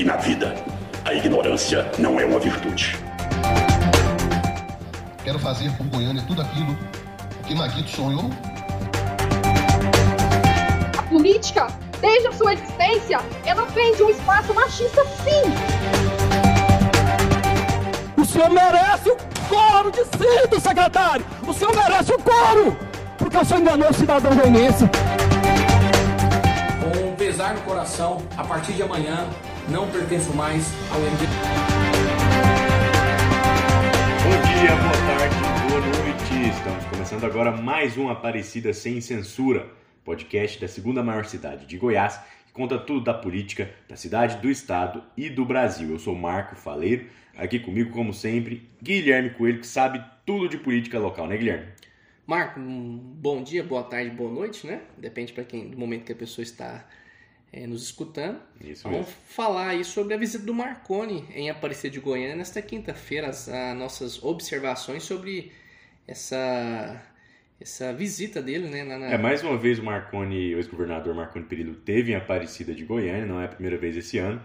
E na vida, a ignorância não é uma virtude. Quero fazer por Goiânia tudo aquilo que Maguito sonhou. A política, desde a sua existência, ela prende um espaço machista, sim. O senhor merece o coro de cinto, secretário! O senhor merece o coro! Porque o senhor enganou o cidadão goianense. Com pesar no coração, a partir de amanhã, não pertenço mais ao MDB. Bom dia, boa tarde, boa noite. Estamos começando agora mais um Aparecida Sem Censura, podcast da segunda maior cidade de Goiás, que conta tudo da política da cidade, do estado e do Brasil. Eu sou Marco Faleiro, aqui comigo, como sempre, Guilherme Coelho, que sabe tudo de política local, né, Guilherme? Marco, um bom dia, boa tarde, boa noite, né? Depende para quem do momento que a pessoa está é, nos escutando. Isso Vamos mesmo. falar aí sobre a visita do Marconi em Aparecida de Goiânia nesta quinta-feira, as, as nossas observações sobre essa essa visita dele, né? lá na- É, mais uma vez o Marconi, o ex-governador Marconi Perillo, teve em Aparecida de Goiânia, não é a primeira vez esse ano.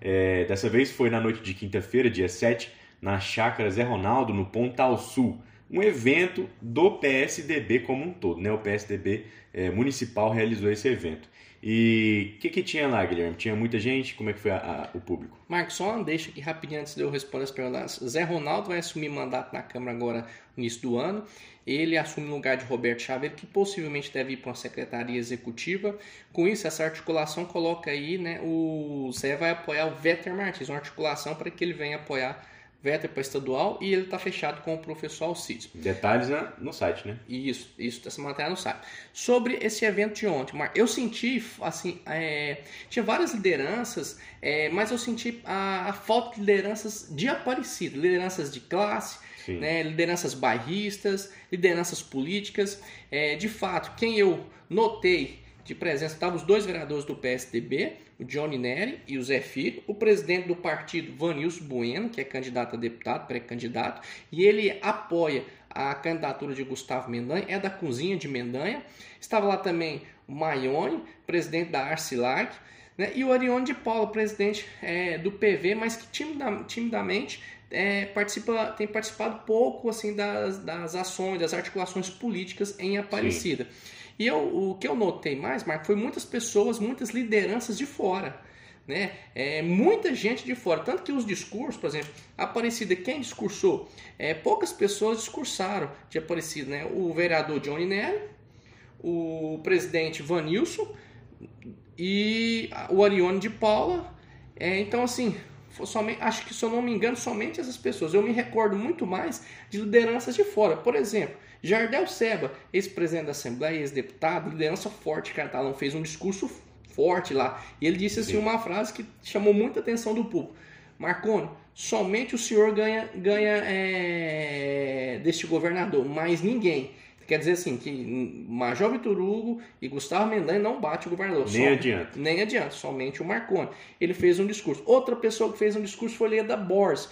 É, dessa vez foi na noite de quinta-feira, dia 7, na Chácara Zé Ronaldo, no Pontal Sul. Um evento do PSDB como um todo, né? O PSDB é, municipal realizou esse evento. E o que, que tinha lá, Guilherme? Tinha muita gente? Como é que foi a- a- o público? Marcos, só deixa aqui rapidinho antes de eu responder as perguntas. Zé Ronaldo vai assumir mandato na Câmara agora no início do ano. Ele assume o lugar de Roberto Chaveiro, que possivelmente deve ir para uma secretaria executiva. Com isso, essa articulação coloca aí, né? O Zé vai apoiar o Vetter Martins, uma articulação para que ele venha apoiar Vetter para estadual e ele está fechado com o professor Alcides. Detalhes na- no site, né? Isso, isso, essa matéria no site. Sobre esse evento de ontem, Mar, eu senti, assim, é, tinha várias lideranças, é, mas eu senti a, a falta de lideranças de Aparecido, lideranças de classe, né, lideranças bairristas, lideranças políticas. É, de fato, quem eu notei de presença estavam os dois vereadores do PSDB, o Johnny Neri e o Zé Filho, o presidente do partido Vanilson Bueno, que é candidato a deputado, pré-candidato, e ele apoia a candidatura de Gustavo Mendanha, é da cozinha de Mendanha. Estava lá também o Maione, presidente da Arcilag, né, e o Arione de Paula, presidente é, do PV, mas que timida- timidamente é, participa, tem participado pouco assim das, das ações, das articulações políticas em Aparecida. E eu, o que eu notei mais, Marco, foi muitas pessoas, muitas lideranças de fora. Né? É, muita gente de fora. Tanto que os discursos, por exemplo, Aparecida, quem discursou? É, poucas pessoas discursaram de Aparecida. Né? O vereador Johnny Nery, o presidente Vanilson e o Arione de Paula. É, então, assim, somente, acho que se eu não me engano, somente essas pessoas. Eu me recordo muito mais de lideranças de fora. Por exemplo, Jardel Seba, ex-presidente da Assembleia, ex-deputado, liderança forte catalão, fez um discurso forte lá. E ele disse assim, uma frase que chamou muita atenção do público. Marconi, somente o senhor ganha, ganha é, deste governador, mas ninguém. Quer dizer assim, que Major Vitor Hugo e Gustavo Mendanha não bate o governador. Nem Só- adianta. Nem adianta, somente o Marconi. Ele fez um discurso. Outra pessoa que fez um discurso foi Leda Bors,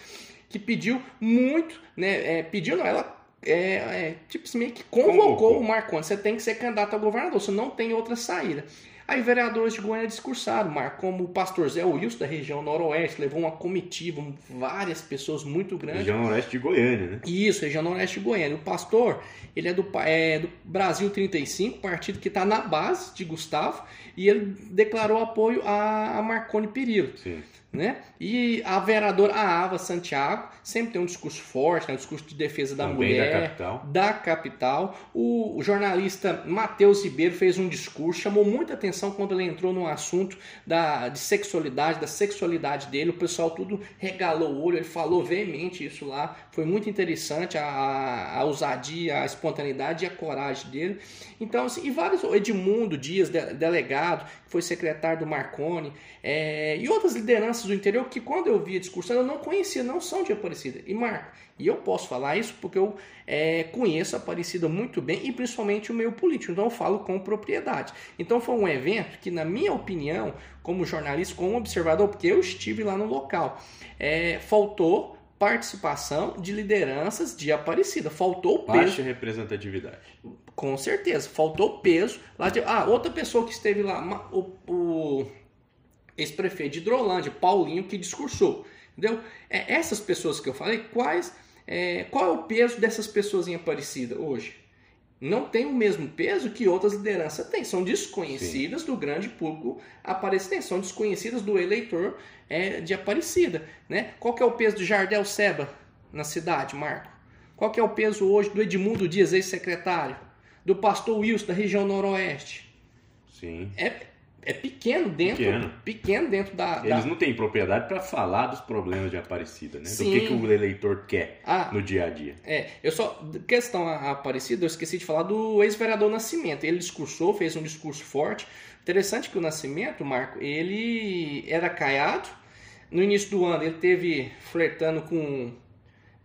que pediu muito, né? é, pediu, não, ela é, é, tipo assim, meio que convocou, Convocou. o Marconi. Você tem que ser candidato a governador, você não tem outra saída. Aí vereadores de Goiânia discursaram, Marco, como o pastor Zé Wilson, da região noroeste, levou uma comitiva, várias pessoas muito grandes. Região Oeste de Goiânia, né? Isso, região noroeste de Goiânia. O pastor, ele é do, é do Brasil 35, partido que está na base de Gustavo, e ele declarou apoio a, a Marconi Perillo. Sim. Né? E a vereadora a Ava Santiago sempre tem um discurso forte, né? um discurso de defesa da Também da mulher, capital. da capital. O, o jornalista Matheus Ribeiro fez um discurso, chamou muita atenção quando ele entrou no assunto da, de sexualidade, da sexualidade dele. O pessoal tudo regalou o olho, ele falou veemente isso lá. Foi muito interessante a, a ousadia, a espontaneidade e a coragem dele. Então, assim, e vários, Edmundo Dias, de- delegado, que foi secretário do Marconi, é, e outras lideranças do interior que quando eu via discursando eu não conhecia, não são de Aparecida. E Marco, e eu posso falar isso porque eu é, conheço Aparecida muito bem e principalmente o meio político, então eu falo com propriedade. Então foi um evento que, na minha opinião, como jornalista, como observador, porque eu estive lá no local, é, faltou participação de lideranças de Aparecida, faltou o peso. Baixa representatividade. Com certeza, faltou peso. Lá de... Ah, outra pessoa que esteve lá, o, o, ex-prefeito de Hidrolândia, Paulinho, que discursou. Entendeu? É, essas pessoas que eu falei, quais, é, qual é o peso dessas pessoas em Aparecida hoje? Não tem o mesmo peso que outras lideranças têm. São desconhecidas Sim. do grande público aparecidense, são desconhecidas do eleitor é, de Aparecida. Né? Qual que é o peso de Jardel Seba na cidade, Marco? Qual que é o peso hoje do Edmundo Dias, ex-secretário? Do pastor Wilson, da região noroeste? Sim. É, é pequeno dentro, pequeno. pequeno dentro da, Eles da... não têm propriedade para falar dos problemas de Aparecida, né? Sim. Do que, que o eleitor quer ah, no dia a dia. É, eu só questão a Aparecida, eu esqueci de falar do ex-vereador Nascimento. Ele discursou, fez um discurso forte. Interessante que o Nascimento, Marco, ele era caiado. No início do ano ele teve flertando com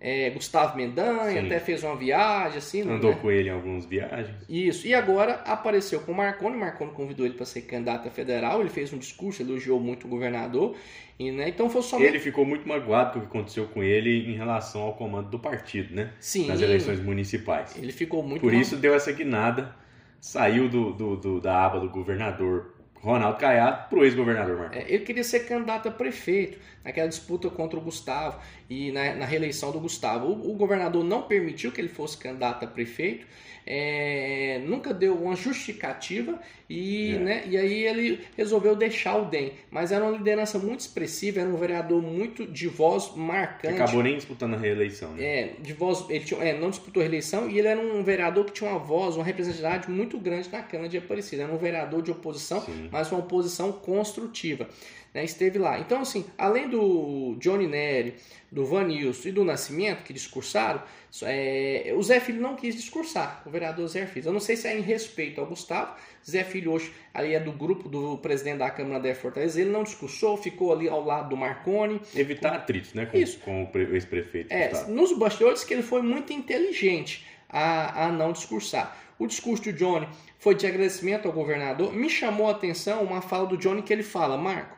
é, Gustavo Mendanha, Sim. até fez uma viagem, assim. Andou né? com ele em algumas viagens. Isso, e agora apareceu com o Marconi, Marconi convidou ele para ser candidato a federal, ele fez um discurso, elogiou muito o governador, e, né, então foi somente... Ele ficou muito magoado com o que aconteceu com ele em relação ao comando do partido, né? Sim. Nas eleições municipais. Ele ficou muito... Por isso deu essa guinada, saiu do, do, do da aba do governador Ronaldo Caiado para o ex-governador Marcos. É, ele queria ser candidato a prefeito naquela disputa contra o Gustavo e na, na reeleição do Gustavo. O, o, governador não permitiu que ele fosse candidato a prefeito, é, nunca deu uma justificativa e, é. né, e aí ele resolveu deixar o DEM. Mas era uma liderança muito expressiva, era um vereador muito de voz marcante. Acabou nem disputando a reeleição, né? É, de voz, ele tinha, é, não disputou a reeleição e ele era um vereador que tinha uma voz, uma representatividade muito grande na Câmara de Aparecida. Era um vereador de oposição, Sim. Mas uma oposição construtiva né, esteve lá. Então, assim, além do Johnny Neri, do Vanilson e do Nascimento, que discursaram, é, o Zé Filho não quis discursar, o vereador Zé Filho. Eu não sei se é em respeito ao Gustavo. Zé Filho hoje ali é do grupo do presidente da Câmara da Fortaleza. Ele não discursou, ficou ali ao lado do Marconi. Evitar com... atritos, né? Com, Isso. com o ex-prefeito. É, nos bastidores que ele foi muito inteligente a, a não discursar. O discurso do Johnny foi de agradecimento ao governador. Me chamou a atenção uma fala do Johnny que ele fala, Marco,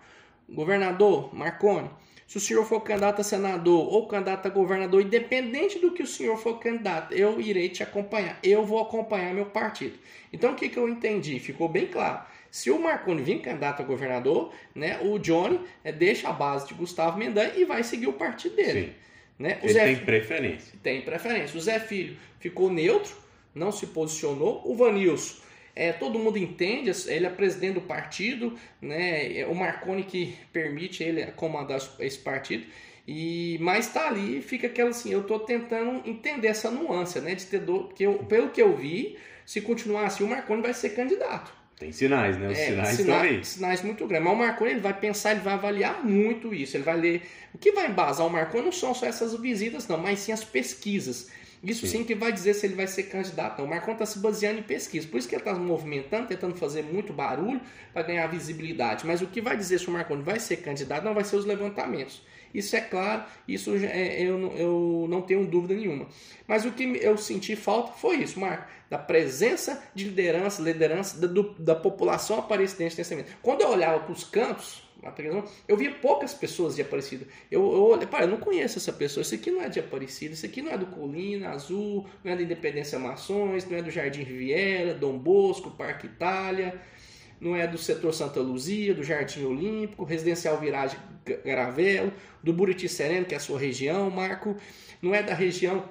governador Marconi, se o senhor for candidato a senador ou candidato a governador, independente do que o senhor for candidato, eu irei te acompanhar. Eu vou acompanhar meu partido. Então o que, que eu entendi? Ficou bem claro. Se o Marconi vir candidato a governador, né, o Johnny é, deixa a base de Gustavo Mendanha e vai seguir o partido dele. Sim. Né? O Ele Zé tem preferência. Tem preferência. O Zé Filho ficou neutro, não se posicionou. O Vanilson é, todo mundo entende, ele é presidente do partido, né? É o Marconi que permite ele comandar esse partido. E mas tá ali, fica aquela assim, eu tô tentando entender essa nuance, né, de ter do, porque eu, pelo que eu vi, se continuar assim, o Marconi vai ser candidato. Tem sinais, né? Os é, sinais, estão aí. Sinais muito grandes. Mas o Marconi ele vai pensar, ele vai avaliar muito isso. Ele vai ler. O que vai embasar o Marconi não são só essas visitas, não, mas sim as pesquisas. Isso sim. sim. que vai dizer se ele vai ser candidato. O Marcon está se baseando em pesquisa. Por isso que ele está movimentando, tentando fazer muito barulho para ganhar visibilidade. Mas o que vai dizer se o Marconi vai ser candidato não vai ser os levantamentos. Isso é claro, isso é, eu, eu não tenho dúvida nenhuma. Mas o que eu senti falta foi isso, Marco, da presença de liderança, liderança da, do, da população aparecidense nesse momento. Quando eu olhava para os cantos, eu via poucas pessoas de Aparecida. Eu, olhei, eu não conheço essa pessoa. Esse aqui não é de Aparecida, esse aqui não é do Colina, Azul, não é da Independência Mações, não é do Jardim Riviera, Dom Bosco, Parque Itália, não é do setor Santa Luzia, do Jardim Olímpico, Residencial Viragem Garavelo, do Buriti Sereno, que é a sua região, Marco, não é da região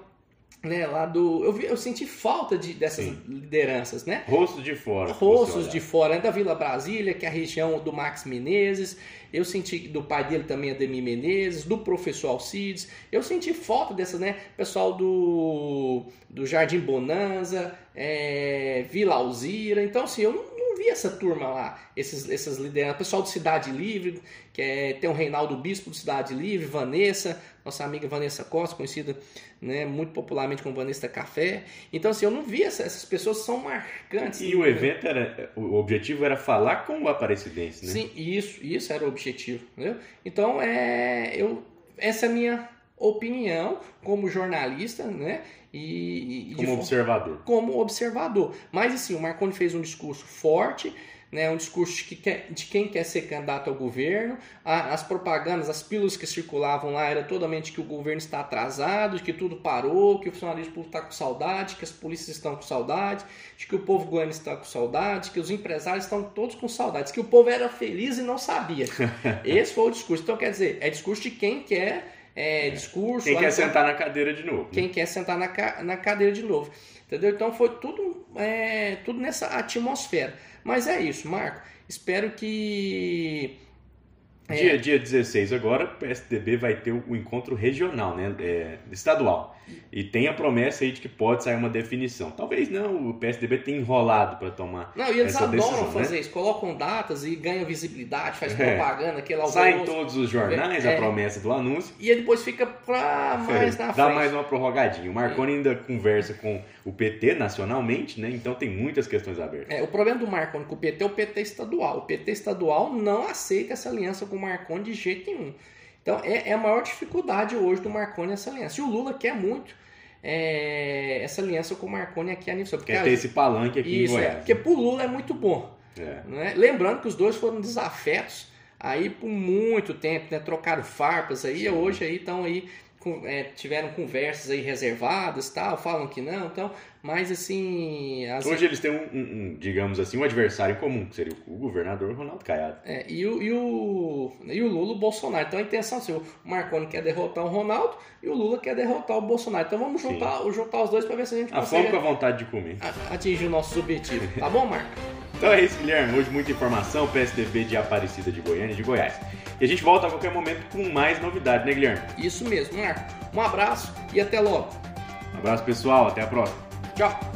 né, lá do. Eu, vi, eu senti falta de, dessas Sim. lideranças, né? Rostos de fora. Rostos de fora, né, da Vila Brasília, que é a região do Max Menezes. Eu senti do pai dele também, Ademir Menezes, do professor Alcides. Eu senti falta dessas, né? Pessoal do, do Jardim Bonanza, é, Vila Alzira. Então, assim, eu não, não vi essa turma lá, esses, essas lideranças. Pessoal do Cidade Livre, que é, tem o Reinaldo Bispo do Cidade Livre, Vanessa, nossa amiga Vanessa Costa, conhecida né, muito popularmente como Vanessa Café. Então, assim, eu não vi essa, essas pessoas são marcantes. E o evento era, o objetivo era falar com o Aparecidense, né? Sim, isso, isso era o objetivo, entendeu? Então, é, eu, essa é a minha opinião como jornalista, né? E, e como observador. Como observador. Mas assim, o Marconi fez um discurso forte, né, um discurso de, que quer, de quem quer ser candidato ao governo. as propagandas, as pílulas que circulavam lá era totalmente que o governo está atrasado, que tudo parou, que o funcionalismo público está com saudade, que as polícias estão com saudade, de que o povo goiano está com saudade, que os empresários estão todos com saudades, que o povo era feliz e não sabia. Esse foi o discurso. Então, quer dizer, é discurso de quem quer é, discurso. Quem quer sentar na cadeira de novo. Né? Quem quer sentar na, na cadeira de novo. Entendeu? Então foi tudo, é, tudo nessa atmosfera. Mas é isso, Marco. Espero que é. Dia, dia 16 agora, o PSDB vai ter o encontro regional, né? É, estadual. E tem a promessa aí de que pode sair uma definição. Talvez não, o PSDB tem enrolado para tomar Não, e eles adoram decisão, fazer né? isso. Colocam datas e ganham visibilidade, faz é. propaganda, aquele Sai em todos os jornais é. a promessa do anúncio. E depois fica para mais na Dá frente. mais uma prorrogadinha. O Marconi é. ainda conversa com o PT nacionalmente, né? Então tem muitas questões abertas. É, o problema do Marconi com o PT é o PT estadual. O PT estadual não aceita essa aliança com o Marconi de jeito nenhum. Então é, é a maior dificuldade hoje do Marconi essa aliança. E o Lula quer muito é, essa aliança com o Marconi aqui a nível. Quer ter esse palanque aqui isso, em é, Goiás. É, porque pro Lula é muito bom. É. Né? Lembrando que os dois foram desafetos aí por muito tempo, né? Trocaram farpas aí, Sim. hoje aí estão aí é, tiveram conversas aí reservadas tal, falam que não, então, mas assim. As... Hoje eles têm um, um, um, digamos assim, um adversário em comum, que seria o governador Ronaldo Caiado. É, e, o, e, o, e o Lula o Bolsonaro. Então a intenção assim, o Marconi quer derrotar o Ronaldo e o Lula quer derrotar o Bolsonaro. Então vamos juntar, juntar os dois para ver se a gente a consegue. A fome com a vontade de comer. Atingir o nosso objetivo. Tá bom, Marco? Então é isso, Guilherme. Hoje muita informação, PSDB de Aparecida de Goiânia e de Goiás. E a gente volta a qualquer momento com mais novidades, né, Guilherme? Isso mesmo, Marco. Um abraço e até logo. Um abraço, pessoal. Até a próxima. 这